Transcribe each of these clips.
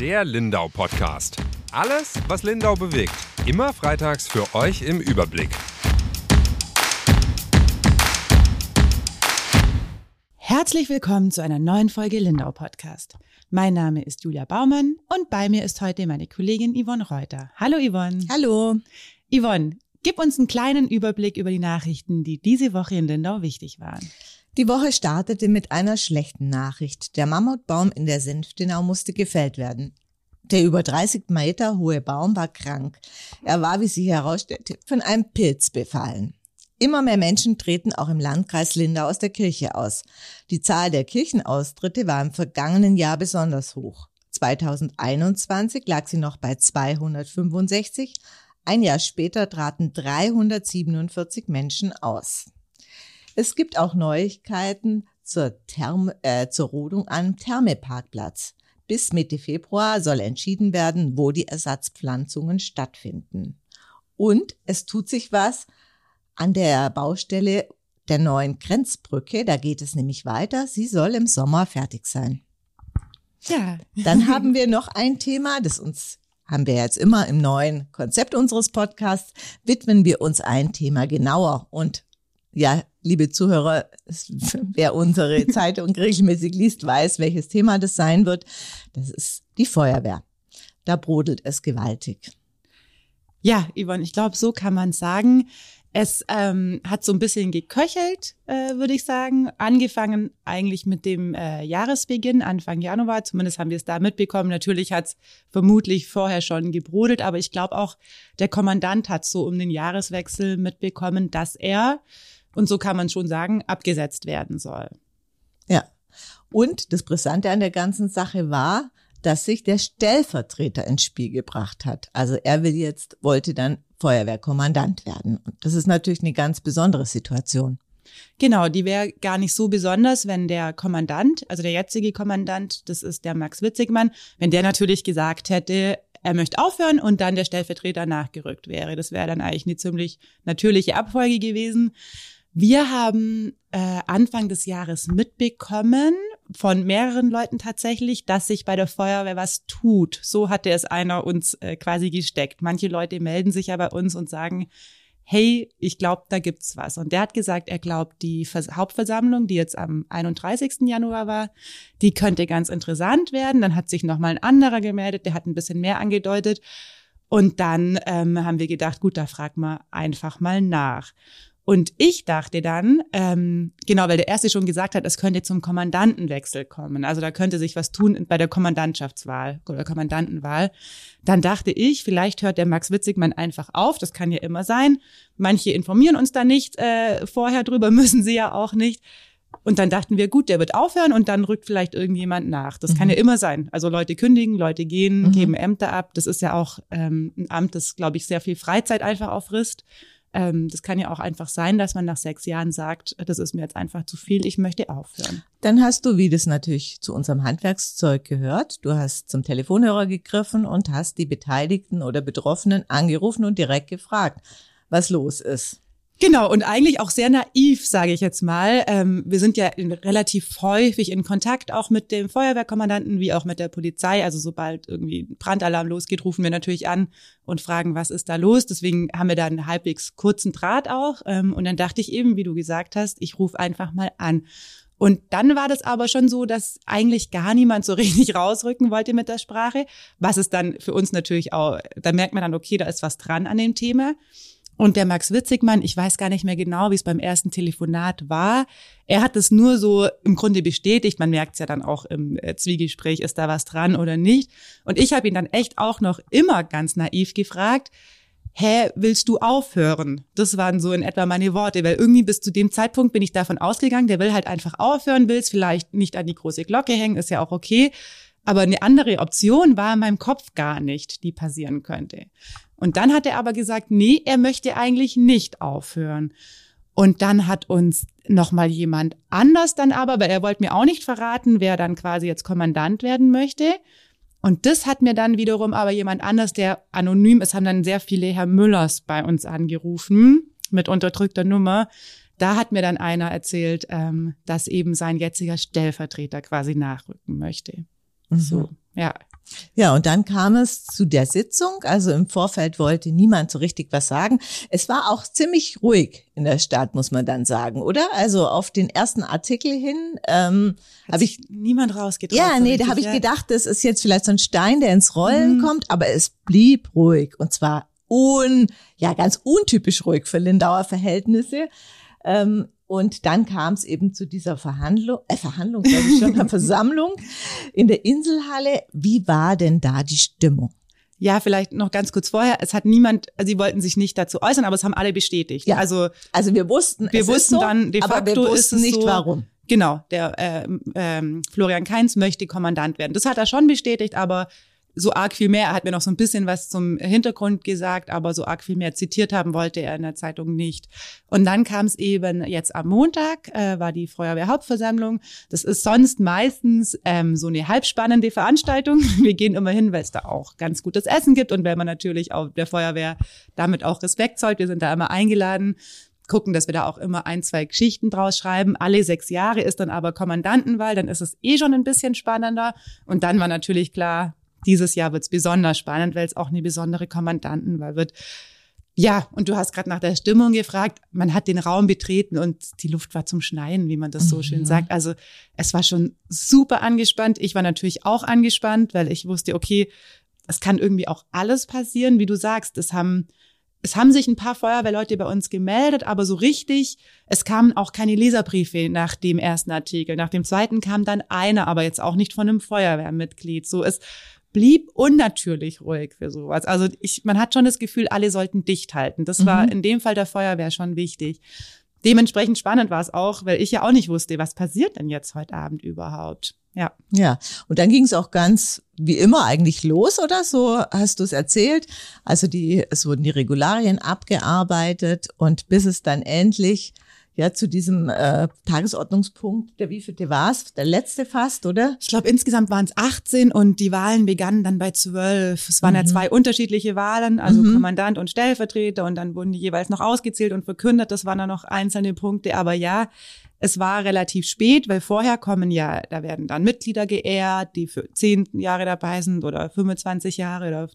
Der Lindau Podcast. Alles, was Lindau bewegt. Immer freitags für euch im Überblick. Herzlich willkommen zu einer neuen Folge Lindau Podcast. Mein Name ist Julia Baumann und bei mir ist heute meine Kollegin Yvonne Reuter. Hallo Yvonne. Hallo. Yvonne, gib uns einen kleinen Überblick über die Nachrichten, die diese Woche in Lindau wichtig waren. Die Woche startete mit einer schlechten Nachricht. Der Mammutbaum in der Senftenau musste gefällt werden. Der über 30 Meter hohe Baum war krank. Er war, wie sich herausstellte, von einem Pilz befallen. Immer mehr Menschen treten auch im Landkreis Lindau aus der Kirche aus. Die Zahl der Kirchenaustritte war im vergangenen Jahr besonders hoch. 2021 lag sie noch bei 265. Ein Jahr später traten 347 Menschen aus. Es gibt auch Neuigkeiten zur, Therm äh, zur Rodung am Thermeparkplatz. Bis Mitte Februar soll entschieden werden, wo die Ersatzpflanzungen stattfinden. Und es tut sich was an der Baustelle der neuen Grenzbrücke. Da geht es nämlich weiter. Sie soll im Sommer fertig sein. Ja. Dann haben wir noch ein Thema, das uns haben wir jetzt immer im neuen Konzept unseres Podcasts, widmen wir uns ein Thema genauer. Und ja, liebe Zuhörer, wer unsere Zeitung regelmäßig liest, weiß, welches Thema das sein wird. Das ist die Feuerwehr. Da brodelt es gewaltig. Ja, Yvonne, ich glaube, so kann man sagen. Es ähm, hat so ein bisschen geköchelt, äh, würde ich sagen. Angefangen eigentlich mit dem äh, Jahresbeginn, Anfang Januar. Zumindest haben wir es da mitbekommen. Natürlich hat es vermutlich vorher schon gebrodelt, aber ich glaube auch, der Kommandant hat so um den Jahreswechsel mitbekommen, dass er und so kann man schon sagen, abgesetzt werden soll. Ja. Und das Brisante an der ganzen Sache war, dass sich der Stellvertreter ins Spiel gebracht hat. Also er will jetzt, wollte dann Feuerwehrkommandant werden. Und das ist natürlich eine ganz besondere Situation. Genau, die wäre gar nicht so besonders, wenn der Kommandant, also der jetzige Kommandant, das ist der Max Witzigmann, wenn der natürlich gesagt hätte, er möchte aufhören und dann der Stellvertreter nachgerückt wäre. Das wäre dann eigentlich eine ziemlich natürliche Abfolge gewesen. Wir haben äh, Anfang des Jahres mitbekommen von mehreren Leuten tatsächlich, dass sich bei der Feuerwehr was tut. So hatte es einer uns äh, quasi gesteckt. Manche Leute melden sich ja bei uns und sagen, hey, ich glaube, da gibt's was. Und der hat gesagt, er glaubt, die Hauptversammlung, die jetzt am 31. Januar war, die könnte ganz interessant werden. Dann hat sich noch mal ein anderer gemeldet, der hat ein bisschen mehr angedeutet. Und dann ähm, haben wir gedacht, gut, da frag mal einfach mal nach. Und ich dachte dann, ähm, genau, weil der erste schon gesagt hat, es könnte zum Kommandantenwechsel kommen. Also da könnte sich was tun bei der Kommandantschaftswahl oder Kommandantenwahl. Dann dachte ich, vielleicht hört der Max Witzigmann einfach auf. Das kann ja immer sein. Manche informieren uns da nicht äh, vorher drüber, müssen sie ja auch nicht. Und dann dachten wir, gut, der wird aufhören und dann rückt vielleicht irgendjemand nach. Das mhm. kann ja immer sein. Also Leute kündigen, Leute gehen, mhm. geben Ämter ab. Das ist ja auch ähm, ein Amt, das, glaube ich, sehr viel Freizeit einfach auffrisst. Ähm, das kann ja auch einfach sein, dass man nach sechs Jahren sagt, das ist mir jetzt einfach zu viel, ich möchte aufhören. Dann hast du, wie das natürlich zu unserem Handwerkszeug gehört, du hast zum Telefonhörer gegriffen und hast die Beteiligten oder Betroffenen angerufen und direkt gefragt, was los ist. Genau, und eigentlich auch sehr naiv, sage ich jetzt mal. Ähm, wir sind ja relativ häufig in Kontakt, auch mit dem Feuerwehrkommandanten wie auch mit der Polizei. Also sobald irgendwie Brandalarm losgeht, rufen wir natürlich an und fragen, was ist da los. Deswegen haben wir da einen halbwegs kurzen Draht auch. Ähm, und dann dachte ich eben, wie du gesagt hast, ich rufe einfach mal an. Und dann war das aber schon so, dass eigentlich gar niemand so richtig rausrücken wollte mit der Sprache, was es dann für uns natürlich auch, da merkt man dann, okay, da ist was dran an dem Thema. Und der Max Witzigmann, ich weiß gar nicht mehr genau, wie es beim ersten Telefonat war. Er hat es nur so im Grunde bestätigt. Man merkt es ja dann auch im äh, Zwiegespräch, ist da was dran oder nicht. Und ich habe ihn dann echt auch noch immer ganz naiv gefragt, hä, willst du aufhören? Das waren so in etwa meine Worte, weil irgendwie bis zu dem Zeitpunkt bin ich davon ausgegangen, der will halt einfach aufhören, will es vielleicht nicht an die große Glocke hängen, ist ja auch okay. Aber eine andere Option war in meinem Kopf gar nicht, die passieren könnte. Und dann hat er aber gesagt, nee, er möchte eigentlich nicht aufhören. Und dann hat uns noch mal jemand anders dann aber, weil er wollte mir auch nicht verraten, wer dann quasi jetzt Kommandant werden möchte. Und das hat mir dann wiederum aber jemand anders, der anonym ist, haben dann sehr viele Herr Müllers bei uns angerufen mit unterdrückter Nummer. Da hat mir dann einer erzählt, ähm, dass eben sein jetziger Stellvertreter quasi nachrücken möchte. Mhm. So, ja. Ja, und dann kam es zu der Sitzung. Also im Vorfeld wollte niemand so richtig was sagen. Es war auch ziemlich ruhig in der Stadt, muss man dann sagen, oder? Also auf den ersten Artikel hin ähm, habe ich niemand rausgetraut. Ja, nee, da habe ich gedacht, das ist jetzt vielleicht so ein Stein, der ins Rollen mhm. kommt, aber es blieb ruhig und zwar un, ja ganz untypisch ruhig für Lindauer Verhältnisse. Ähm, und dann kam es eben zu dieser Verhandlung, äh, Verhandlung, sage ich schon, Versammlung in der Inselhalle. Wie war denn da die Stimmung? Ja, vielleicht noch ganz kurz vorher. Es hat niemand, sie wollten sich nicht dazu äußern, aber es haben alle bestätigt. Ja. Also, also wir wussten, wir wussten so, dann de facto ist nicht so, warum. Genau, der äh, äh, Florian Kainz möchte Kommandant werden. Das hat er schon bestätigt, aber so arg viel mehr. Er hat mir noch so ein bisschen was zum Hintergrund gesagt, aber so arg viel mehr zitiert haben wollte er in der Zeitung nicht. Und dann kam es eben jetzt am Montag, äh, war die Feuerwehrhauptversammlung. Das ist sonst meistens ähm, so eine halbspannende Veranstaltung. Wir gehen immer hin, weil es da auch ganz gutes Essen gibt und weil man natürlich auch der Feuerwehr damit auch Respekt zollt. Wir sind da immer eingeladen gucken, dass wir da auch immer ein, zwei Geschichten draus schreiben. Alle sechs Jahre ist dann aber Kommandantenwahl, dann ist es eh schon ein bisschen spannender. Und dann war natürlich klar, dieses Jahr wird es besonders spannend, weil es auch eine besondere Kommandantenwahl wird. Ja, und du hast gerade nach der Stimmung gefragt. Man hat den Raum betreten und die Luft war zum Schneien, wie man das so mhm. schön sagt. Also es war schon super angespannt. Ich war natürlich auch angespannt, weil ich wusste, okay, es kann irgendwie auch alles passieren, wie du sagst. Es haben es haben sich ein paar Feuerwehrleute bei uns gemeldet, aber so richtig, es kamen auch keine Leserbriefe nach dem ersten Artikel. Nach dem zweiten kam dann einer, aber jetzt auch nicht von einem Feuerwehrmitglied. So, es blieb unnatürlich ruhig für sowas. Also ich, man hat schon das Gefühl, alle sollten dicht halten. Das war mhm. in dem Fall der Feuerwehr schon wichtig. Dementsprechend spannend war es auch, weil ich ja auch nicht wusste, was passiert denn jetzt heute Abend überhaupt. Ja. Ja. Und dann ging es auch ganz wie immer eigentlich los, oder so hast du es erzählt. Also die, es wurden die Regularien abgearbeitet und bis es dann endlich ja, zu diesem äh, Tagesordnungspunkt, der wievielte war es? Der letzte fast, oder? Ich glaube, insgesamt waren es 18 und die Wahlen begannen dann bei 12. Es waren mhm. ja zwei unterschiedliche Wahlen, also mhm. Kommandant und Stellvertreter und dann wurden die jeweils noch ausgezählt und verkündet. Das waren dann noch einzelne Punkte. Aber ja, es war relativ spät, weil vorher kommen ja, da werden dann Mitglieder geehrt, die für zehn Jahre dabei sind oder 25 Jahre oder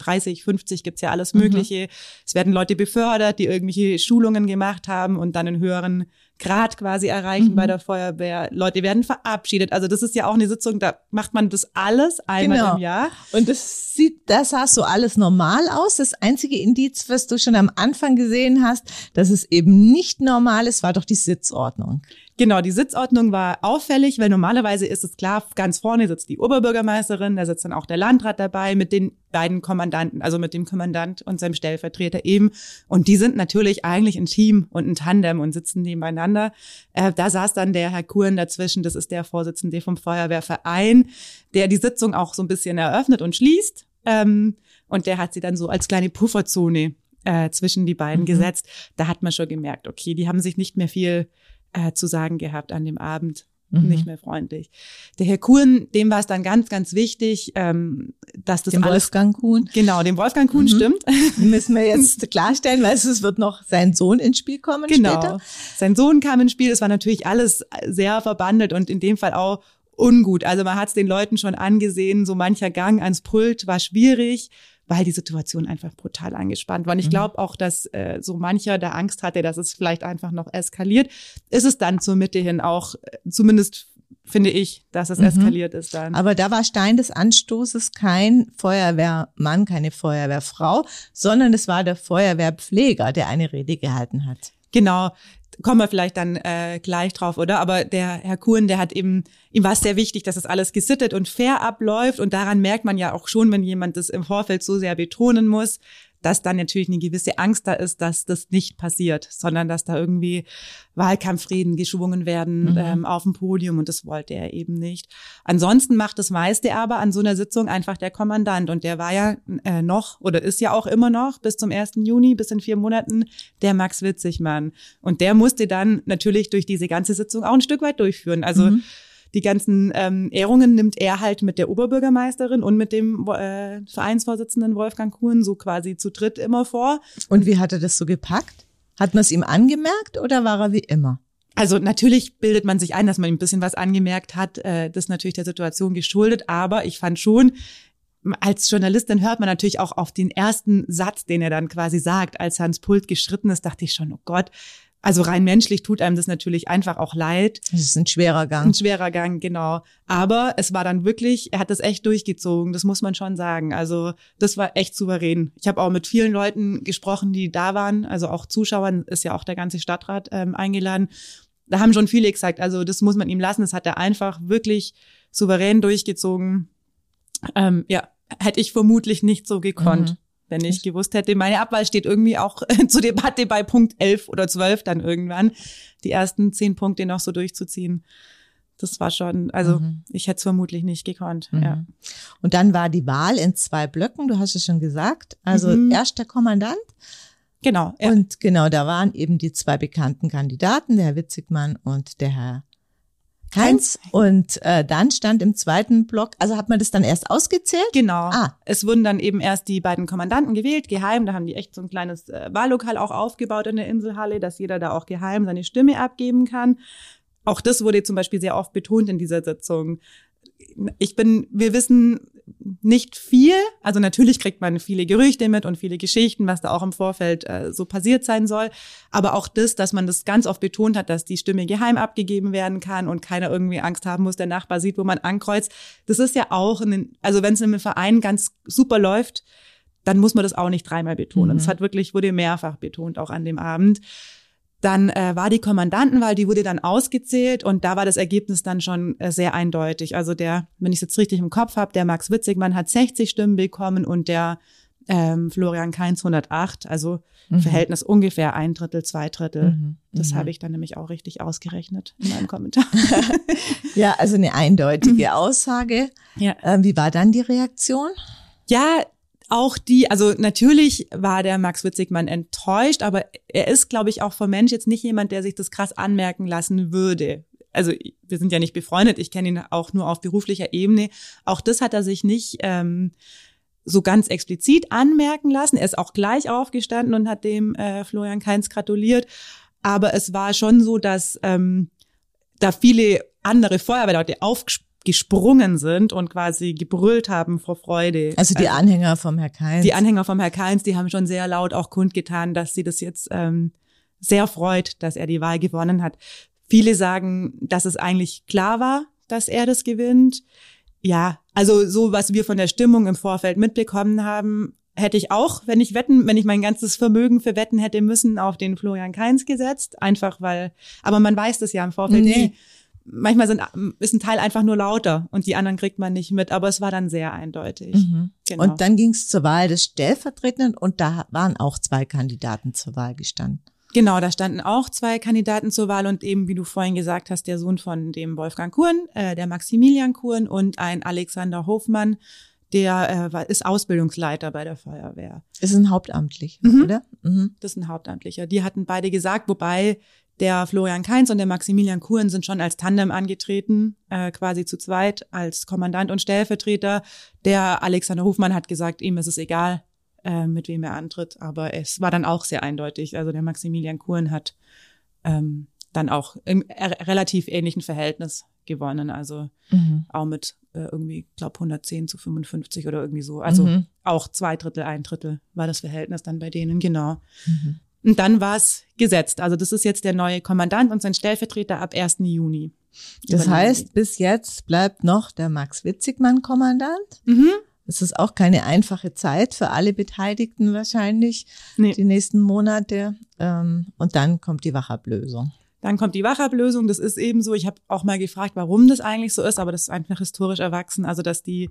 30, 50 gibt's ja alles mhm. Mögliche. Mhm. Es werden Leute befördert, die irgendwelche Schulungen gemacht haben und dann einen höheren Grad quasi erreichen mhm. bei der Feuerwehr. Leute werden verabschiedet. Also das ist ja auch eine Sitzung, da macht man das alles einmal genau. im Jahr. Und das sieht, das sah so alles normal aus. Das einzige Indiz, was du schon am Anfang gesehen hast, dass es eben nicht normal ist, war doch die Sitzordnung. Genau, die Sitzordnung war auffällig, weil normalerweise ist es klar, ganz vorne sitzt die Oberbürgermeisterin, da sitzt dann auch der Landrat dabei mit den beiden Kommandanten, also mit dem Kommandant und seinem Stellvertreter eben. Und die sind natürlich eigentlich ein Team und ein Tandem und sitzen nebeneinander. Äh, da saß dann der Herr Kuhn dazwischen, das ist der Vorsitzende vom Feuerwehrverein, der die Sitzung auch so ein bisschen eröffnet und schließt. Ähm, und der hat sie dann so als kleine Pufferzone äh, zwischen die beiden mhm. gesetzt. Da hat man schon gemerkt, okay, die haben sich nicht mehr viel äh, zu sagen gehabt an dem Abend. Mhm. Nicht mehr freundlich. Der Herr Kuhn, dem war es dann ganz, ganz wichtig, ähm, dass das dem alles, Wolfgang Kuhn. Genau, dem Wolfgang Kuhn mhm. stimmt. Müssen wir jetzt klarstellen, weil es wird noch sein Sohn ins Spiel kommen genau. später. Sein Sohn kam ins Spiel. Es war natürlich alles sehr verbandelt und in dem Fall auch ungut. Also man hat es den Leuten schon angesehen, so mancher Gang ans Pult war schwierig weil die Situation einfach brutal angespannt war. Und ich mhm. glaube auch, dass äh, so mancher der Angst hatte, dass es vielleicht einfach noch eskaliert. Ist es dann zur Mitte hin auch, äh, zumindest finde ich, dass es mhm. eskaliert ist dann. Aber da war Stein des Anstoßes kein Feuerwehrmann, keine Feuerwehrfrau, sondern es war der Feuerwehrpfleger, der eine Rede gehalten hat. Genau, kommen wir vielleicht dann äh, gleich drauf, oder? Aber der Herr Kuhn, der hat eben, ihm war es sehr wichtig, dass das alles gesittet und fair abläuft. Und daran merkt man ja auch schon, wenn jemand das im Vorfeld so sehr betonen muss, dass dann natürlich eine gewisse Angst da ist, dass das nicht passiert, sondern dass da irgendwie Wahlkampfreden geschwungen werden mhm. ähm, auf dem Podium und das wollte er eben nicht. Ansonsten macht das meiste aber an so einer Sitzung einfach der Kommandant und der war ja äh, noch oder ist ja auch immer noch bis zum 1. Juni, bis in vier Monaten, der Max Witzigmann. Und der musste dann natürlich durch diese ganze Sitzung auch ein Stück weit durchführen. Also mhm die ganzen ähm, Ehrungen nimmt er halt mit der Oberbürgermeisterin und mit dem äh, Vereinsvorsitzenden Wolfgang Kuhn so quasi zu dritt immer vor. Und wie hat er das so gepackt? Hat man es ihm angemerkt oder war er wie immer? Also natürlich bildet man sich ein, dass man ihm ein bisschen was angemerkt hat. Äh, das ist natürlich der Situation geschuldet, aber ich fand schon, als Journalistin hört man natürlich auch auf den ersten Satz, den er dann quasi sagt, als er ans Pult geschritten ist, dachte ich schon, oh Gott, also rein menschlich tut einem das natürlich einfach auch leid. Das ist ein schwerer Gang. Ein schwerer Gang, genau. Aber es war dann wirklich, er hat das echt durchgezogen, das muss man schon sagen. Also das war echt souverän. Ich habe auch mit vielen Leuten gesprochen, die da waren, also auch Zuschauern, ist ja auch der ganze Stadtrat ähm, eingeladen. Da haben schon viele gesagt, also das muss man ihm lassen, das hat er einfach wirklich souverän durchgezogen. Ähm, ja, hätte ich vermutlich nicht so gekonnt. Mhm wenn ich gewusst hätte, meine Abwahl steht irgendwie auch zur Debatte bei Punkt 11 oder 12 dann irgendwann, die ersten zehn Punkte noch so durchzuziehen. Das war schon, also mhm. ich hätte es vermutlich nicht gekonnt. Mhm. Ja. Und dann war die Wahl in zwei Blöcken, du hast es schon gesagt. Also mhm. erst der Kommandant. Genau. Ja. Und genau, da waren eben die zwei bekannten Kandidaten, der Herr Witzigmann und der Herr Keins. Und äh, dann stand im zweiten Block, also hat man das dann erst ausgezählt? Genau. Ah. Es wurden dann eben erst die beiden Kommandanten gewählt, geheim. Da haben die echt so ein kleines äh, Wahllokal auch aufgebaut in der Inselhalle, dass jeder da auch geheim seine Stimme abgeben kann. Auch das wurde zum Beispiel sehr oft betont in dieser Sitzung. Ich bin, wir wissen nicht viel. Also natürlich kriegt man viele Gerüchte mit und viele Geschichten, was da auch im Vorfeld äh, so passiert sein soll. Aber auch das, dass man das ganz oft betont hat, dass die Stimme geheim abgegeben werden kann und keiner irgendwie Angst haben muss, der Nachbar sieht, wo man ankreuzt. Das ist ja auch, in, also wenn es in einem Verein ganz super läuft, dann muss man das auch nicht dreimal betonen. Mhm. Das hat wirklich, wurde mehrfach betont, auch an dem Abend. Dann äh, war die Kommandantenwahl, die wurde dann ausgezählt und da war das Ergebnis dann schon äh, sehr eindeutig. Also der, wenn ich es jetzt richtig im Kopf habe, der Max Witzigmann hat 60 Stimmen bekommen und der ähm, Florian Kainz 108, also mhm. Verhältnis ungefähr ein Drittel, zwei Drittel. Mhm. Das mhm. habe ich dann nämlich auch richtig ausgerechnet in meinem Kommentar. ja, also eine eindeutige Aussage. Ja. Ähm, wie war dann die Reaktion? Ja, auch die, also natürlich war der Max Witzigmann enttäuscht, aber er ist, glaube ich, auch vom Mensch jetzt nicht jemand, der sich das krass anmerken lassen würde. Also wir sind ja nicht befreundet, ich kenne ihn auch nur auf beruflicher Ebene. Auch das hat er sich nicht ähm, so ganz explizit anmerken lassen. Er ist auch gleich aufgestanden und hat dem äh, Florian Kainz gratuliert. Aber es war schon so, dass ähm, da viele andere Feuerwehrleute aufgesprungen gesprungen sind und quasi gebrüllt haben vor Freude. Also die also Anhänger vom Herr Keins. Die Anhänger vom Herr Keins, die haben schon sehr laut auch kundgetan, dass sie das jetzt ähm, sehr freut, dass er die Wahl gewonnen hat. Viele sagen, dass es eigentlich klar war, dass er das gewinnt. Ja, also so, was wir von der Stimmung im Vorfeld mitbekommen haben, hätte ich auch, wenn ich wetten, wenn ich mein ganzes Vermögen für Wetten hätte müssen, auf den Florian Keins gesetzt. Einfach weil, aber man weiß das ja im Vorfeld nee. nie manchmal sind, ist ein Teil einfach nur lauter und die anderen kriegt man nicht mit, aber es war dann sehr eindeutig. Mhm. Genau. Und dann ging es zur Wahl des Stellvertretenden und da waren auch zwei Kandidaten zur Wahl gestanden. Genau, da standen auch zwei Kandidaten zur Wahl und eben, wie du vorhin gesagt hast, der Sohn von dem Wolfgang Kuhn, äh, der Maximilian Kuhn und ein Alexander Hofmann, der äh, ist Ausbildungsleiter bei der Feuerwehr. Ist ein Hauptamtlich, mhm. oder? Mhm. Das ist ein Hauptamtlicher. Die hatten beide gesagt, wobei der Florian Kainz und der Maximilian Kuhn sind schon als Tandem angetreten, äh, quasi zu zweit, als Kommandant und Stellvertreter. Der Alexander Hofmann hat gesagt, ihm ist es egal, äh, mit wem er antritt, aber es war dann auch sehr eindeutig. Also der Maximilian Kuhn hat ähm, dann auch im relativ ähnlichen Verhältnis gewonnen, also mhm. auch mit äh, irgendwie, glaube 110 zu 55 oder irgendwie so. Also mhm. auch zwei Drittel, ein Drittel war das Verhältnis dann bei denen, genau. Mhm. Und dann war es gesetzt. Also das ist jetzt der neue Kommandant und sein Stellvertreter ab 1. Juni. Das heißt, bis jetzt bleibt noch der Max Witzigmann Kommandant. Mhm. Das ist auch keine einfache Zeit für alle Beteiligten wahrscheinlich, nee. die nächsten Monate. Ähm, und dann kommt die Wachablösung. Dann kommt die Wachablösung. Das ist eben so. Ich habe auch mal gefragt, warum das eigentlich so ist, aber das ist einfach historisch erwachsen. Also dass die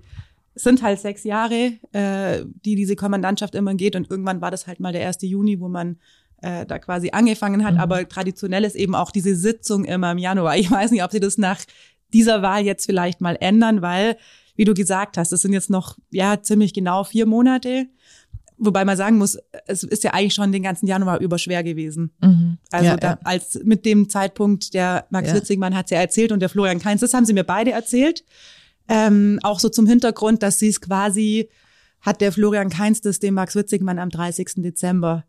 es sind halt sechs Jahre, äh, die diese Kommandantschaft immer geht und irgendwann war das halt mal der 1. Juni, wo man äh, da quasi angefangen hat. Mhm. Aber traditionell ist eben auch diese Sitzung immer im Januar. Ich weiß nicht, ob sie das nach dieser Wahl jetzt vielleicht mal ändern, weil, wie du gesagt hast, es sind jetzt noch ja ziemlich genau vier Monate. Wobei man sagen muss, es ist ja eigentlich schon den ganzen Januar über schwer gewesen. Mhm. Also ja, da, ja. als mit dem Zeitpunkt, der Max ja. Witzigmann hat es ja erzählt und der Florian Kainz, das haben sie mir beide erzählt. Ähm, auch so zum Hintergrund, dass sie es quasi, hat der Florian Kainz das dem Max Witzigmann am 30. Dezember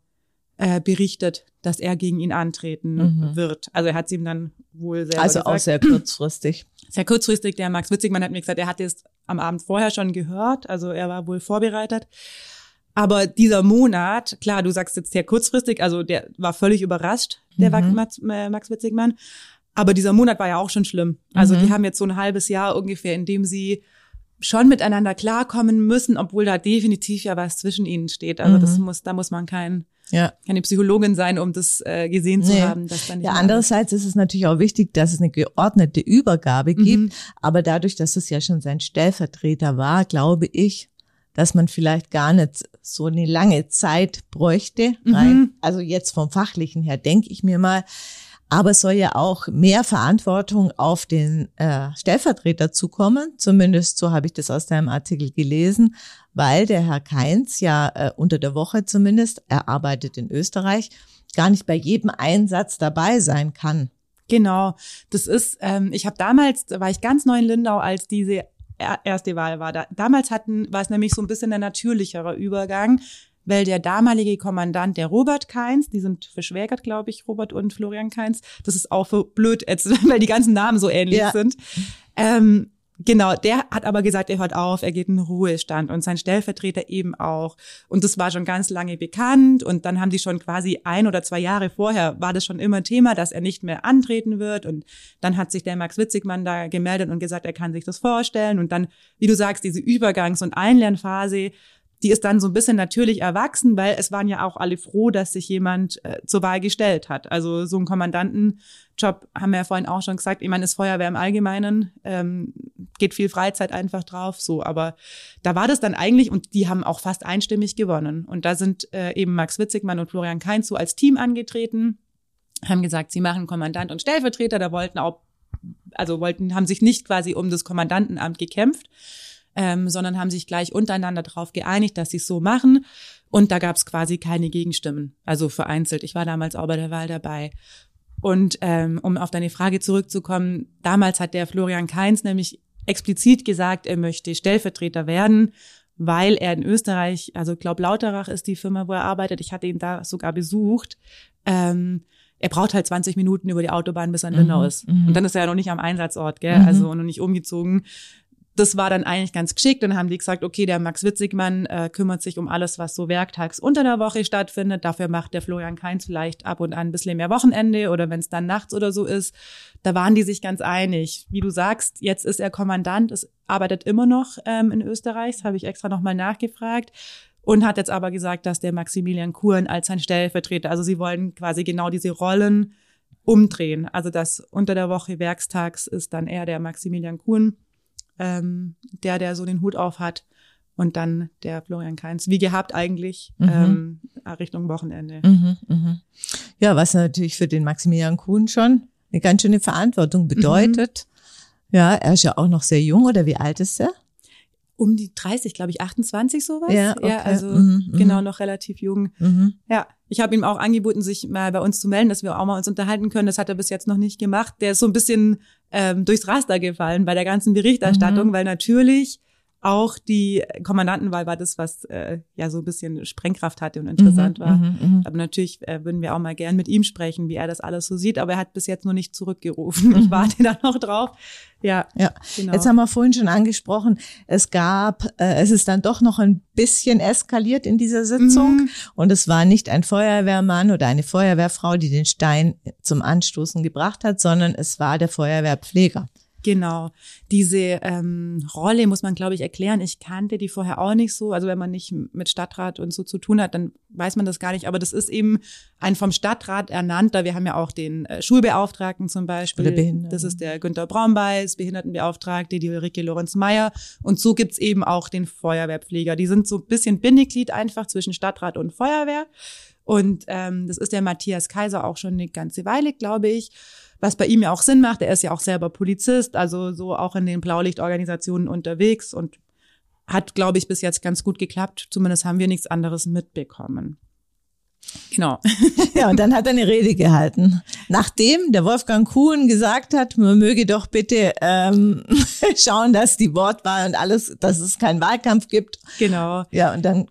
äh, berichtet, dass er gegen ihn antreten mhm. wird. Also er hat es ihm dann wohl selber Also gesagt. auch sehr kurzfristig. Sehr kurzfristig, der Max Witzigmann hat mir gesagt, er hat es am Abend vorher schon gehört, also er war wohl vorbereitet. Aber dieser Monat, klar, du sagst jetzt sehr kurzfristig, also der war völlig überrascht, der Mhm. Max, äh, Max Witzigmann. Aber dieser Monat war ja auch schon schlimm. Also Mhm. die haben jetzt so ein halbes Jahr ungefähr, in dem sie schon miteinander klarkommen müssen, obwohl da definitiv ja was zwischen ihnen steht. Also das Mhm. muss, da muss man kein, Ja. keine Psychologin sein, um das äh, gesehen zu Nee. haben. Dass da nicht Ja, andererseits ist es natürlich auch wichtig, dass es eine geordnete Übergabe gibt. Mhm. Aber dadurch, dass es ja schon sein Stellvertreter war, glaube ich, dass man vielleicht gar nicht so eine lange Zeit bräuchte. Mhm. Rein. Also jetzt vom Fachlichen her denke ich mir mal. Aber soll ja auch mehr Verantwortung auf den äh, Stellvertreter zukommen. Zumindest so habe ich das aus deinem Artikel gelesen, weil der Herr Keins ja äh, unter der Woche zumindest, er arbeitet in Österreich, gar nicht bei jedem Einsatz dabei sein kann. Genau, das ist, ähm, ich habe damals, da war ich ganz neu in Lindau, als diese er- erste Wahl war. Da, damals hatten, war es nämlich so ein bisschen ein natürlicherer Übergang, weil der damalige Kommandant, der Robert Keins, die sind verschwägert, glaube ich, Robert und Florian Keins, das ist auch so blöd, weil die ganzen Namen so ähnlich Ja. sind. Ähm, Genau, der hat aber gesagt, er hört auf, er geht in den Ruhestand und sein Stellvertreter eben auch. Und das war schon ganz lange bekannt und dann haben die schon quasi ein oder zwei Jahre vorher war das schon immer Thema, dass er nicht mehr antreten wird und dann hat sich der Max Witzigmann da gemeldet und gesagt, er kann sich das vorstellen und dann, wie du sagst, diese Übergangs- und Einlernphase, die ist dann so ein bisschen natürlich erwachsen, weil es waren ja auch alle froh, dass sich jemand äh, zur Wahl gestellt hat. Also so ein Kommandantenjob haben wir ja vorhin auch schon gesagt. Ich meine, ist Feuerwehr im Allgemeinen, ähm, geht viel Freizeit einfach drauf, so. Aber da war das dann eigentlich und die haben auch fast einstimmig gewonnen. Und da sind äh, eben Max Witzigmann und Florian Kainz so als Team angetreten, haben gesagt, sie machen Kommandant und Stellvertreter. Da wollten auch, also wollten, haben sich nicht quasi um das Kommandantenamt gekämpft ähm, sondern haben sich gleich untereinander darauf geeinigt, dass sie es so machen. Und da gab es quasi keine Gegenstimmen, also vereinzelt. Ich war damals auch bei der Wahl dabei. Und ähm, um auf deine Frage zurückzukommen, damals hat der Florian Kainz nämlich explizit gesagt, er möchte Stellvertreter werden, weil er in Österreich, also glaub Lauterach ist die Firma, wo er arbeitet, ich hatte ihn da sogar besucht, ähm, er braucht halt 20 Minuten über die Autobahn, bis er in Lindau Mhm, ist. mhm. Und dann ist er ja noch nicht am Einsatzort, gell? Mhm. Also noch nicht umgezogen das war dann eigentlich ganz geschickt. Dann haben die gesagt, okay, der Max Witzigmann äh, kümmert sich um alles, was so werktags unter der Woche stattfindet. Dafür macht der Florian Kainz vielleicht ab und an ein bisschen mehr Wochenende oder wenn es dann nachts oder so ist. Da waren die sich ganz einig. Wie du sagst, jetzt ist er Kommandant, es arbeitet immer noch ähm, in Österreich, habe ich extra nochmal nachgefragt. Und hat jetzt aber gesagt, dass der Maximilian Kuhn als sein Stellvertreter, also sie wollen quasi genau diese Rollen umdrehen. Also das unter der Woche werkstags ist dann eher der Maximilian Kuhn ähm, der, der so den Hut auf hat. Und dann der Florian Kainz, wie gehabt eigentlich, Mhm. ähm, Richtung Wochenende. Mhm, mhm. Ja, was natürlich für den Maximilian Kuhn schon eine ganz schöne Verantwortung bedeutet. Ja, er ist ja auch noch sehr jung, oder wie alt ist er? Um die 30, glaube ich, 28 sowas. Ja, okay. also Mhm, mhm. genau noch relativ jung. Mhm. Ja, ich habe ihm auch angeboten, sich mal bei uns zu melden, dass wir auch mal uns unterhalten können. Das hat er bis jetzt noch nicht gemacht. Der ist so ein bisschen ähm, durchs Raster gefallen bei der ganzen Berichterstattung, Mhm. weil natürlich auch die Kommandantenwahl war das, was äh, ja so ein bisschen Sprengkraft hatte und interessant Mhm, war. mhm, mhm. Aber natürlich äh, würden wir auch mal gern mit ihm sprechen, wie er das alles so sieht. Aber er hat bis jetzt noch nicht zurückgerufen. Ich warte da noch drauf. Ja, Ja, genau. jetzt haben wir vorhin schon angesprochen, es gab, äh, es ist dann doch noch ein bisschen eskaliert in dieser Sitzung Mhm. und es war nicht ein Feuerwehrmann oder eine Feuerwehrfrau, die den Stein zum Anstoßen gebracht hat, sondern es war der Feuerwehrpfleger. Genau. Diese ähm, Rolle muss man, glaube ich, erklären. Ich kannte die vorher auch nicht so. Also wenn man nicht mit Stadtrat und so zu tun hat, dann weiß man das gar nicht. Aber das ist eben ein vom Stadtrat ernannter. Wir haben ja auch den äh, Schulbeauftragten zum Beispiel. Oder. Das ist der Günther Braunbeis, Behindertenbeauftragte, die Ulrike Lorenz-Meyer. Und so gibt's eben auch den Feuerwehrpfleger. Die sind so ein bisschen Bindeglied einfach zwischen Stadtrat und Feuerwehr. Und ähm, das ist der Matthias Kaiser auch schon eine ganze Weile, glaube ich. Was bei ihm ja auch Sinn macht, er ist ja auch selber Polizist, also so auch in den Blaulichtorganisationen unterwegs und hat, glaube ich, bis jetzt ganz gut geklappt. Zumindest haben wir nichts anderes mitbekommen. Genau. Ja, und dann hat er eine Rede gehalten. Nachdem der Wolfgang Kuhn gesagt hat, man möge doch bitte ähm, schauen, dass die Wortwahl und alles, dass es keinen Wahlkampf gibt. Genau. Ja, und dann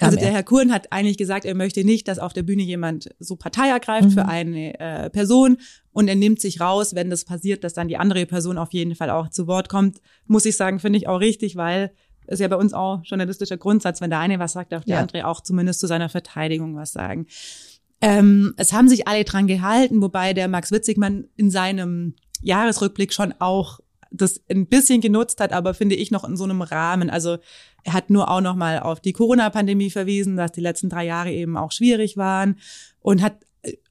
also der er. Herr Kuhn hat eigentlich gesagt, er möchte nicht, dass auf der Bühne jemand so Partei ergreift mhm. für eine äh, Person und er nimmt sich raus, wenn das passiert, dass dann die andere Person auf jeden Fall auch zu Wort kommt. Muss ich sagen, finde ich auch richtig, weil ist ja bei uns auch journalistischer Grundsatz, wenn der eine was sagt, darf der ja. andere auch zumindest zu seiner Verteidigung was sagen. Ähm, es haben sich alle dran gehalten, wobei der Max Witzigmann in seinem Jahresrückblick schon auch das ein bisschen genutzt hat, aber finde ich noch in so einem Rahmen. Also er hat nur auch noch mal auf die Corona-Pandemie verwiesen, dass die letzten drei Jahre eben auch schwierig waren und hat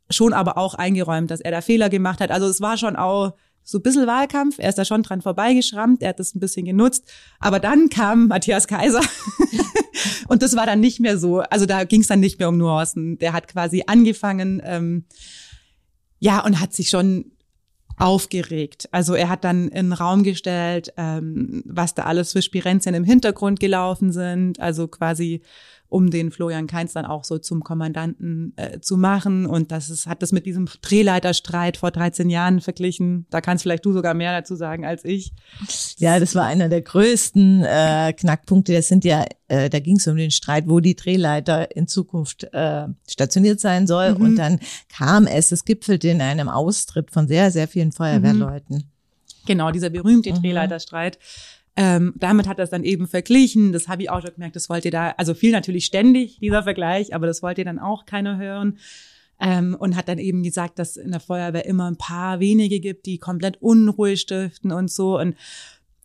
schon aber auch eingeräumt, dass er da Fehler gemacht hat. Also es war schon auch so ein bisschen Wahlkampf. Er ist da schon dran vorbeigeschrammt, er hat das ein bisschen genutzt. Aber dann kam Matthias Kaiser und das war dann nicht mehr so. Also da ging es dann nicht mehr um Nuancen. Der hat quasi angefangen, ähm, ja, und hat sich schon aufgeregt. Also er hat dann in den Raum gestellt, ähm, was da alles für Spirenzien im Hintergrund gelaufen sind. Also quasi um den Florian Kainz dann auch so zum Kommandanten äh, zu machen. Und das ist, hat das mit diesem Drehleiterstreit vor 13 Jahren verglichen. Da kannst vielleicht du sogar mehr dazu sagen als ich. Ja, das war einer der größten äh, Knackpunkte. Das sind ja, äh, da ging es um den Streit, wo die Drehleiter in Zukunft äh, stationiert sein soll. Mhm. Und dann kam es, es gipfelte in einem Austritt von sehr, sehr vielen Feuerwehrleuten. Mhm. Genau, dieser berühmte mhm. Drehleiterstreit. Ähm, damit hat er es dann eben verglichen. Das habe ich auch schon gemerkt, das wollt ihr da, also viel natürlich ständig, dieser Vergleich, aber das wollte dann auch keiner hören. Ähm, und hat dann eben gesagt, dass in der Feuerwehr immer ein paar wenige gibt, die komplett Unruhe stiften und so. Und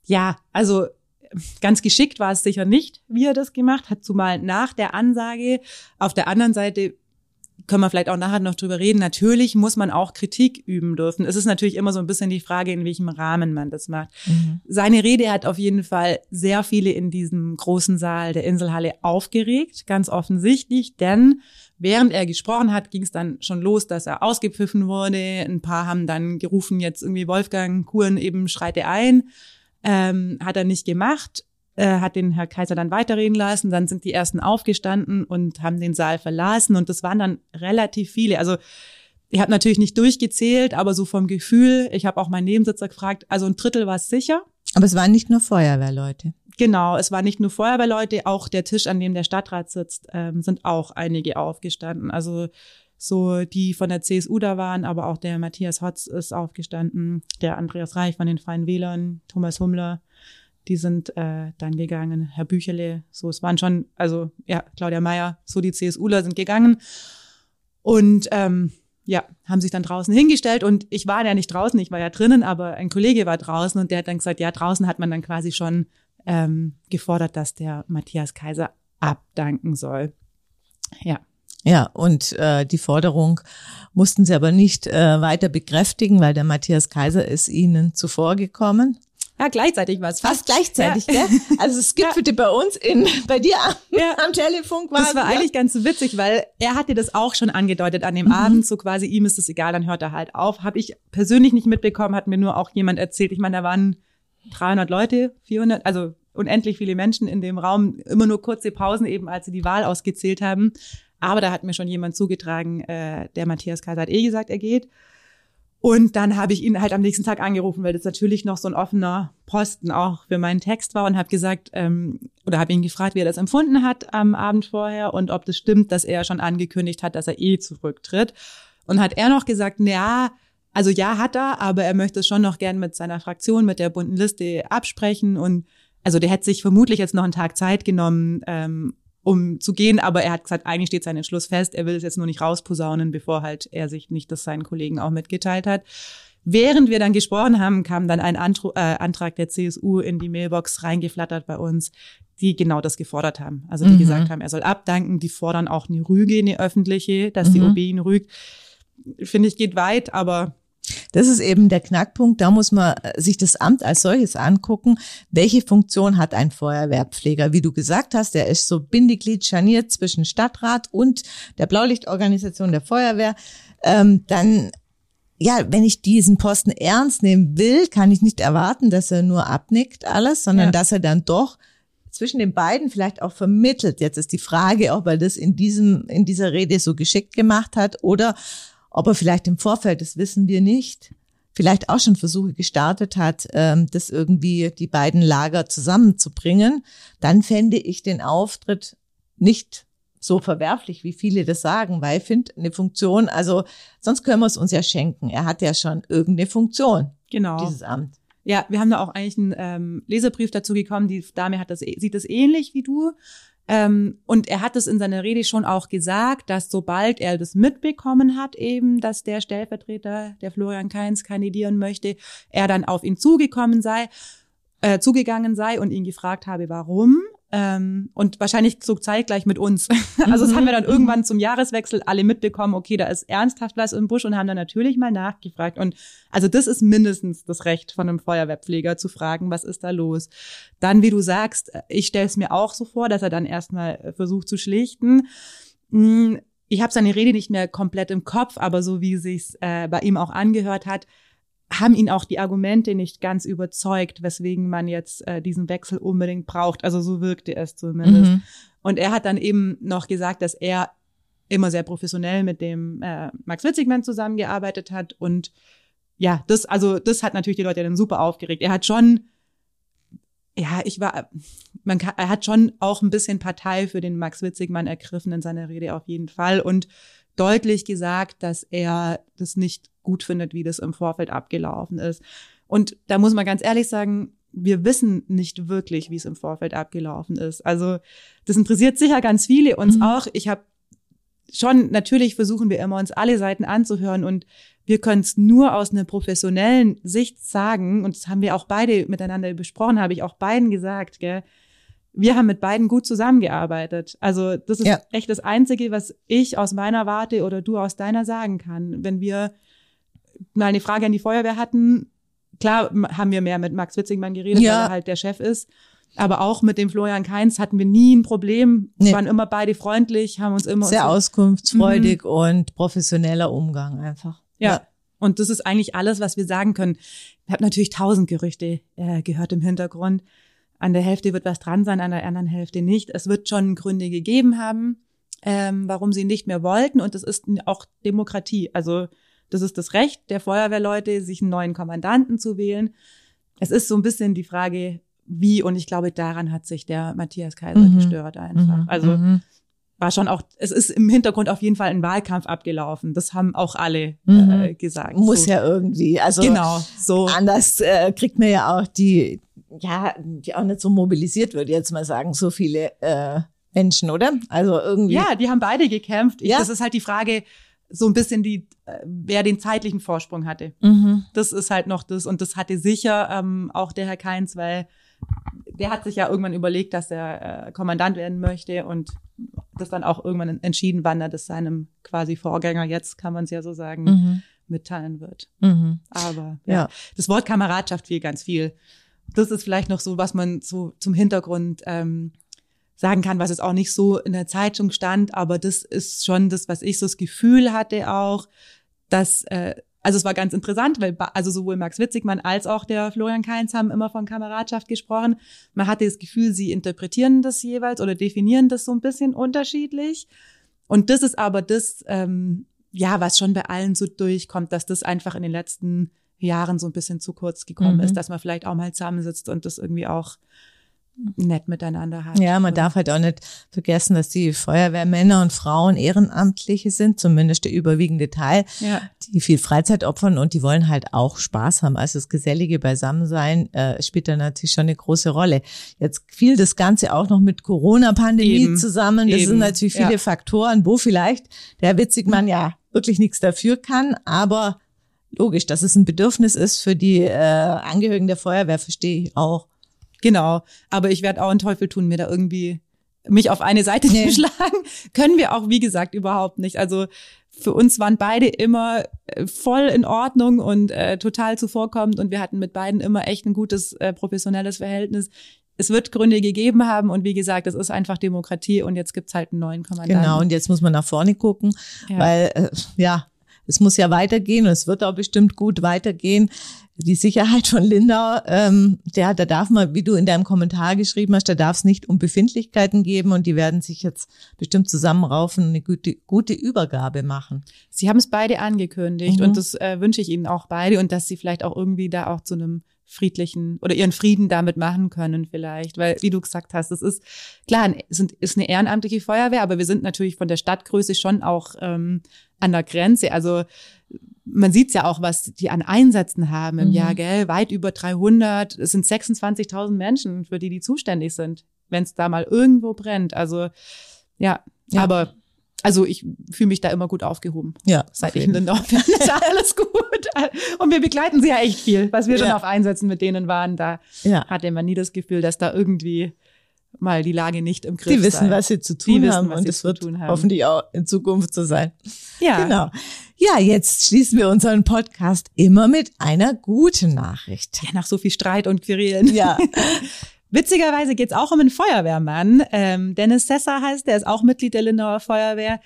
ja, also ganz geschickt war es sicher nicht, wie er das gemacht hat, zumal nach der Ansage. Auf der anderen Seite können wir vielleicht auch nachher noch drüber reden. Natürlich muss man auch Kritik üben dürfen. Es ist natürlich immer so ein bisschen die Frage, in welchem Rahmen man das macht. Mhm. Seine Rede hat auf jeden Fall sehr viele in diesem großen Saal der Inselhalle aufgeregt, ganz offensichtlich, denn während er gesprochen hat, ging es dann schon los, dass er ausgepfiffen wurde. Ein paar haben dann gerufen, jetzt irgendwie Wolfgang Kuhn eben schreite ein. Ähm, hat er nicht gemacht äh, hat den Herr Kaiser dann weiterreden lassen. Dann sind die ersten aufgestanden und haben den Saal verlassen. Und das waren dann relativ viele. Also ich habe natürlich nicht durchgezählt, aber so vom Gefühl, ich habe auch meinen Nebensitzer gefragt, also ein Drittel war es sicher. Aber es waren nicht nur Feuerwehrleute. Genau, es waren nicht nur Feuerwehrleute, auch der Tisch, an dem der Stadtrat sitzt, ähm, sind auch einige aufgestanden. Also so die von der CSU da waren, aber auch der Matthias Hotz ist aufgestanden, der Andreas Reich von den Freien Wählern, Thomas Hummler, die sind äh, dann gegangen, Herr Büchele, so, es waren schon, also ja, Claudia Meyer, so die CSUler sind gegangen und ähm, ja, haben sich dann draußen hingestellt und ich war ja nicht draußen, ich war ja drinnen, aber ein Kollege war draußen und der hat dann gesagt, ja, draußen hat man dann quasi schon ähm, gefordert, dass der Matthias Kaiser abdanken soll. Ja. Ja, und äh, die Forderung mussten sie aber nicht äh, weiter bekräftigen, weil der Matthias Kaiser ist ihnen zuvorgekommen. Ja, gleichzeitig war es. Fast gleichzeitig, ja. gell? Also es gipfelte ja. bei uns in, bei dir am, ja. am Telefon quasi. Das war eigentlich ganz witzig, weil er hatte das auch schon angedeutet an dem mhm. Abend, so quasi ihm ist es egal, dann hört er halt auf. Habe ich persönlich nicht mitbekommen, hat mir nur auch jemand erzählt. Ich meine, da waren 300 Leute, 400, also unendlich viele Menschen in dem Raum, immer nur kurze Pausen eben, als sie die Wahl ausgezählt haben. Aber da hat mir schon jemand zugetragen, äh, der Matthias Kaiser hat eh gesagt, er geht. Und dann habe ich ihn halt am nächsten Tag angerufen, weil das natürlich noch so ein offener Posten auch für meinen Text war und habe gesagt, ähm, oder habe ihn gefragt, wie er das empfunden hat am Abend vorher und ob das stimmt, dass er schon angekündigt hat, dass er eh zurücktritt. Und hat er noch gesagt, na, also ja, hat er, aber er möchte es schon noch gern mit seiner Fraktion, mit der bunten Liste absprechen und also der hätte sich vermutlich jetzt noch einen Tag Zeit genommen, ähm, um zu gehen, aber er hat gesagt, eigentlich steht sein Entschluss fest, er will es jetzt nur nicht rausposaunen, bevor halt er sich nicht das seinen Kollegen auch mitgeteilt hat. Während wir dann gesprochen haben, kam dann ein Antro äh, Antrag der CSU in die Mailbox reingeflattert bei uns, die genau das gefordert haben. Also die mhm. gesagt haben, er soll abdanken, die fordern auch eine Rüge, eine öffentliche, dass mhm. die OB ihn rügt. Finde ich, geht weit, aber das ist eben der Knackpunkt. Da muss man äh, sich das Amt als solches angucken. Welche Funktion hat ein Feuerwehrpfleger? Wie du gesagt hast, der ist so Bindeglied scharniert zwischen Stadtrat und der Blaulichtorganisation der Feuerwehr. Ähm, dann ja, wenn ich diesen Posten ernst nehmen will, kann ich nicht erwarten, dass er nur abnickt alles, sondern ja. dass er dann doch zwischen den beiden vielleicht auch vermittelt. Jetzt ist die Frage, ob er das in diesem, in dieser Rede so geschickt gemacht hat oder ob er vielleicht im Vorfeld, das wissen wir nicht, vielleicht auch schon Versuche gestartet hat, ähm, das irgendwie die beiden Lager zusammenzubringen, dann fände ich den Auftritt nicht so verwerflich, wie viele das sagen, weil ich finde, eine Funktion, also sonst können wir es uns ja schenken. Er hat ja schon irgendeine Funktion, Genau. dieses Amt. Ja, wir haben da auch eigentlich einen ähm, Leserbrief dazu gekommen. Die Dame hat das, sieht das ähnlich wie du. Ähm, und er hat es in seiner Rede schon auch gesagt, dass sobald er das mitbekommen hat, eben, dass der Stellvertreter, der Florian Kainz, kandidieren möchte, er dann auf ihn zugekommen sei, äh, zugegangen sei und ihn gefragt habe, warum. Ähm, und wahrscheinlich so zeitgleich mit uns. Also das Mhm. haben wir dann irgendwann zum Jahreswechsel alle mitbekommen, okay, da ist ernsthaft was im Busch und haben dann natürlich mal nachgefragt. Und also das ist mindestens das Recht von einem Feuerwehrpfleger zu fragen, was ist da los. Dann, wie du sagst, ich stelle es mir auch so vor, dass er dann erstmal äh, versucht zu schlichten. Mm, Ich habe seine Rede nicht mehr komplett im Kopf, aber so wie sich's äh, bei ihm auch angehört hat, haben ihn auch die Argumente nicht ganz überzeugt, weswegen man jetzt äh, diesen Wechsel unbedingt braucht. Also so wirkte es zumindest. Mhm. Und er hat dann eben noch gesagt, dass er immer sehr professionell mit dem äh, Max Witzigmann zusammengearbeitet hat. Und ja, das, also das hat natürlich die Leute dann super aufgeregt. Er hat schon, ja, ich war, man kann, er hat schon auch ein bisschen Partei für den Max Witzigmann ergriffen in seiner Rede auf jeden Fall und deutlich gesagt, dass er das nicht gut findet, wie das im Vorfeld abgelaufen ist. Und da muss man ganz ehrlich sagen, wir wissen nicht wirklich, wie es im Vorfeld abgelaufen ist. Also das interessiert sicher ganz viele uns Mhm. auch. Ich habe schon, natürlich versuchen wir immer, uns alle Seiten anzuhören und wir können es nur aus einer professionellen Sicht sagen, und das haben wir auch beide miteinander besprochen, habe ich auch beiden gesagt, gell? Wir haben mit beiden gut zusammengearbeitet. Also das ist Ja. echt das Einzige, was ich aus meiner Warte oder du aus deiner sagen kann. Wenn wir mal eine Frage an die Feuerwehr hatten, klar haben wir mehr mit Max Witzigmann geredet, Ja. weil er halt der Chef ist. Aber auch mit dem Florian Kainz hatten wir nie ein Problem. Nee. waren immer beide freundlich, haben uns immer Sehr uns- auskunftsfreudig und professioneller Umgang einfach. Ja. Und das ist eigentlich alles, was wir sagen können. Ich habe natürlich tausend Gerüchte äh, gehört im Hintergrund. An der Hälfte wird was dran sein, an der anderen Hälfte nicht. Es wird schon Gründe gegeben haben, ähm, warum sie nicht mehr wollten. Und das ist auch Demokratie. Also das ist das Recht der Feuerwehrleute, sich einen neuen Kommandanten zu wählen. Es ist so ein bisschen die Frage, wie. Und ich glaube, daran hat sich der Matthias Kaiser Mhm. gestört einfach. Mhm. Also Mhm. war schon auch, es ist im Hintergrund auf jeden Fall ein Wahlkampf abgelaufen. Das haben auch alle Mhm. äh, gesagt. muss so. ja irgendwie. Also Genau, so. anders äh, kriegt man ja auch die, ja, die auch nicht so mobilisiert, würde ich jetzt mal sagen, so viele äh, Menschen, oder? Also irgendwie. Ja, die haben beide gekämpft. Ich, Ja. Das ist halt die Frage, so ein bisschen die, äh, wer den zeitlichen Vorsprung hatte. Mhm. Das ist halt noch das. Und das hatte sicher ähm, auch der Herr Keins, weil der hat sich ja irgendwann überlegt, dass er äh, Kommandant werden möchte und das dann auch irgendwann entschieden, wann er das seinem quasi Vorgänger, jetzt kann man es ja so sagen, Mhm. mitteilen wird. Mhm. Aber ja. Ja. das Wort Kameradschaft fiel ganz viel. Das ist vielleicht noch so, was man so zum Hintergrund ähm, sagen kann, was es auch nicht so in der Zeitung stand, aber das ist schon das, was ich so das Gefühl hatte auch, dass äh, also es war ganz interessant, weil also sowohl Max Witzigmann als auch der Florian Kainz haben immer von Kameradschaft gesprochen. Man hatte das Gefühl, sie interpretieren das jeweils oder definieren das so ein bisschen unterschiedlich. Und das ist aber das, ähm, ja, was schon bei allen so durchkommt, dass das einfach in den letzten Jahren so ein bisschen zu kurz gekommen Mhm. ist, dass man vielleicht auch mal zusammensitzt und das irgendwie auch nett miteinander hat. Ja, man Und- darf halt auch nicht vergessen, dass die Feuerwehrmänner und Frauen Ehrenamtliche sind, zumindest der überwiegende Teil, Ja. die viel Freizeit opfern und die wollen halt auch Spaß haben. Also das gesellige Beisammensein äh, spielt da natürlich schon eine große Rolle. Jetzt fiel das Ganze auch noch mit Corona-Pandemie zusammen. Das Eben. sind natürlich viele Ja. Faktoren, wo vielleicht der Witzigmann ja wirklich nichts dafür kann, aber logisch, dass es ein Bedürfnis ist für die äh, Angehörigen der Feuerwehr, verstehe ich auch. Genau. Aber ich werde auch einen Teufel tun, mir da irgendwie mich auf eine Seite Nee. zu schlagen. Können wir auch, wie gesagt, überhaupt nicht. Also für uns waren beide immer äh, voll in Ordnung und äh, total zuvorkommend und wir hatten mit beiden immer echt ein gutes, äh, professionelles Verhältnis. Es wird Gründe gegeben haben und wie gesagt, es ist einfach Demokratie und jetzt gibt's halt einen neuen Kommandanten. Genau, und jetzt muss man nach vorne gucken, Ja. weil äh, ja, es muss ja weitergehen und es wird auch bestimmt gut weitergehen. die Sicherheit von Lindau, ähm, der, da darf man, wie du in deinem Kommentar geschrieben hast, da darf es nicht um Befindlichkeiten geben und die werden sich jetzt bestimmt zusammenraufen und eine gute, gute Übergabe machen. Sie haben es beide angekündigt mhm. und das äh, wünsche ich Ihnen auch beide und dass Sie vielleicht auch irgendwie da auch zu einem friedlichen oder ihren Frieden damit machen können vielleicht, weil wie du gesagt hast, es ist klar, es ist eine ehrenamtliche Feuerwehr, aber wir sind natürlich von der Stadtgröße schon auch ähm, an der Grenze. Also man sieht ja auch, was die an Einsätzen haben im mhm. Jahr, gell? Weit über 300. Es sind 26.000 Menschen, für die die zuständig sind, wenn es da mal irgendwo brennt. Also ja, ja. aber also ich fühle mich da immer gut aufgehoben. Ja. Seit ich in den Dorf bin, ist alles gut. Und wir begleiten sie ja echt viel, was wir ja. schon auf Einsätzen mit denen waren. Da ja. hatte man nie das Gefühl, dass da irgendwie mal die Lage nicht im Griff ist. Die wissen, sei. was sie zu tun die haben wissen, und es wird hoffentlich auch in Zukunft so sein. Ja. Genau. Ja, jetzt schließen wir unseren Podcast immer mit einer guten Nachricht. Ja, nach so viel Streit und Querelen. Ja. Witzigerweise geht's auch um einen Feuerwehrmann. Ähm, Dennis Sessa heißt, der ist auch Mitglied der Lindauer Feuerwehr.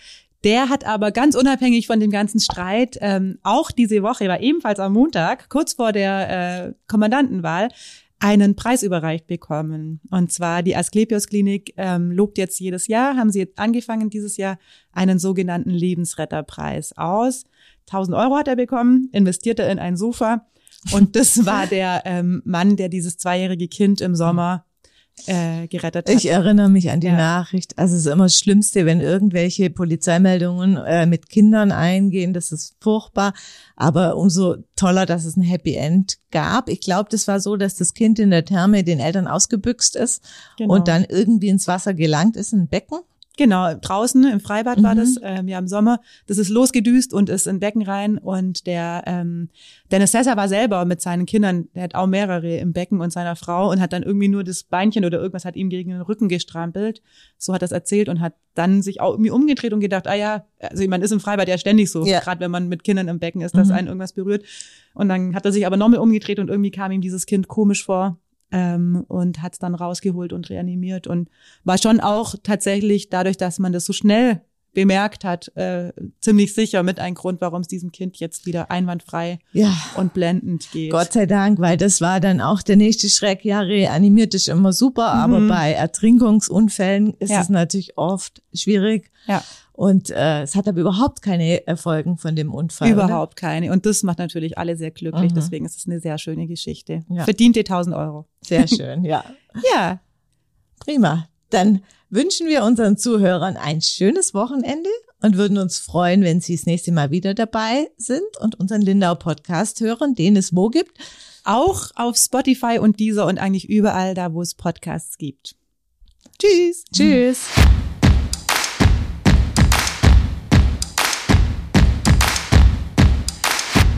Der hat aber ganz unabhängig von dem ganzen Streit ähm, auch diese Woche, war ebenfalls am Montag, kurz vor der äh, Kommandantenwahl, einen Preis überreicht bekommen. Und zwar die Asklepios Klinik ähm, lobt jetzt jedes Jahr, haben sie jetzt angefangen dieses Jahr, einen sogenannten Lebensretterpreis aus. 1000 Euro hat er bekommen, investiert er in ein Sofa. Und das war der ähm, Mann, der dieses zweijährige Kind im Sommer äh, gerettet hat. Ich erinnere mich an die ja. Nachricht. Also es ist immer das Schlimmste, wenn irgendwelche Polizeimeldungen äh, mit Kindern eingehen. Das ist furchtbar. Aber umso toller, dass es ein Happy End gab. Ich glaube, das war so, dass das Kind in der Therme den Eltern ausgebüxt ist genau. und dann irgendwie ins Wasser gelangt ist, ein Becken. Genau, draußen im Freibad mhm. war das, ähm, ja im Sommer. Das ist losgedüst und ist in Becken rein. Und der ähm, Dennis Sessa war selber mit seinen Kindern, der hat auch mehrere im Becken und seiner Frau und hat dann irgendwie nur das Beinchen oder irgendwas hat ihm gegen den Rücken gestrampelt. So hat er es erzählt und hat dann sich auch irgendwie umgedreht und gedacht, ah ja, also man ist im Freibad ja ständig so, ja. gerade wenn man mit Kindern im Becken ist, dass mhm. einen irgendwas berührt. Und dann hat er sich aber nochmal umgedreht und irgendwie kam ihm dieses Kind komisch vor ähm, und hat es dann rausgeholt und reanimiert und war schon auch tatsächlich dadurch, dass man das so schnell bemerkt hat, äh, ziemlich sicher mit ein Grund, warum es diesem Kind jetzt wieder einwandfrei ja. und blendend geht. Gott sei Dank, weil das war dann auch der nächste Schreck. Ja, reanimiert ist immer super, mhm. aber bei Ertrinkungsunfällen ist ja. es natürlich oft schwierig. Ja. Und äh, es hat aber überhaupt keine Erfolgen von dem Unfall. Überhaupt oder? keine. Und das macht natürlich alle sehr glücklich. Mhm. Deswegen ist es eine sehr schöne Geschichte. Ja. Verdiente 1000 Euro. Sehr schön, ja. ja. Prima. Dann wünschen wir unseren Zuhörern ein schönes Wochenende und würden uns freuen, wenn Sie das nächste Mal wieder dabei sind und unseren Lindau-Podcast hören, den es wo gibt. Auch auf Spotify und dieser und eigentlich überall da, wo es Podcasts gibt. Tschüss. Tschüss.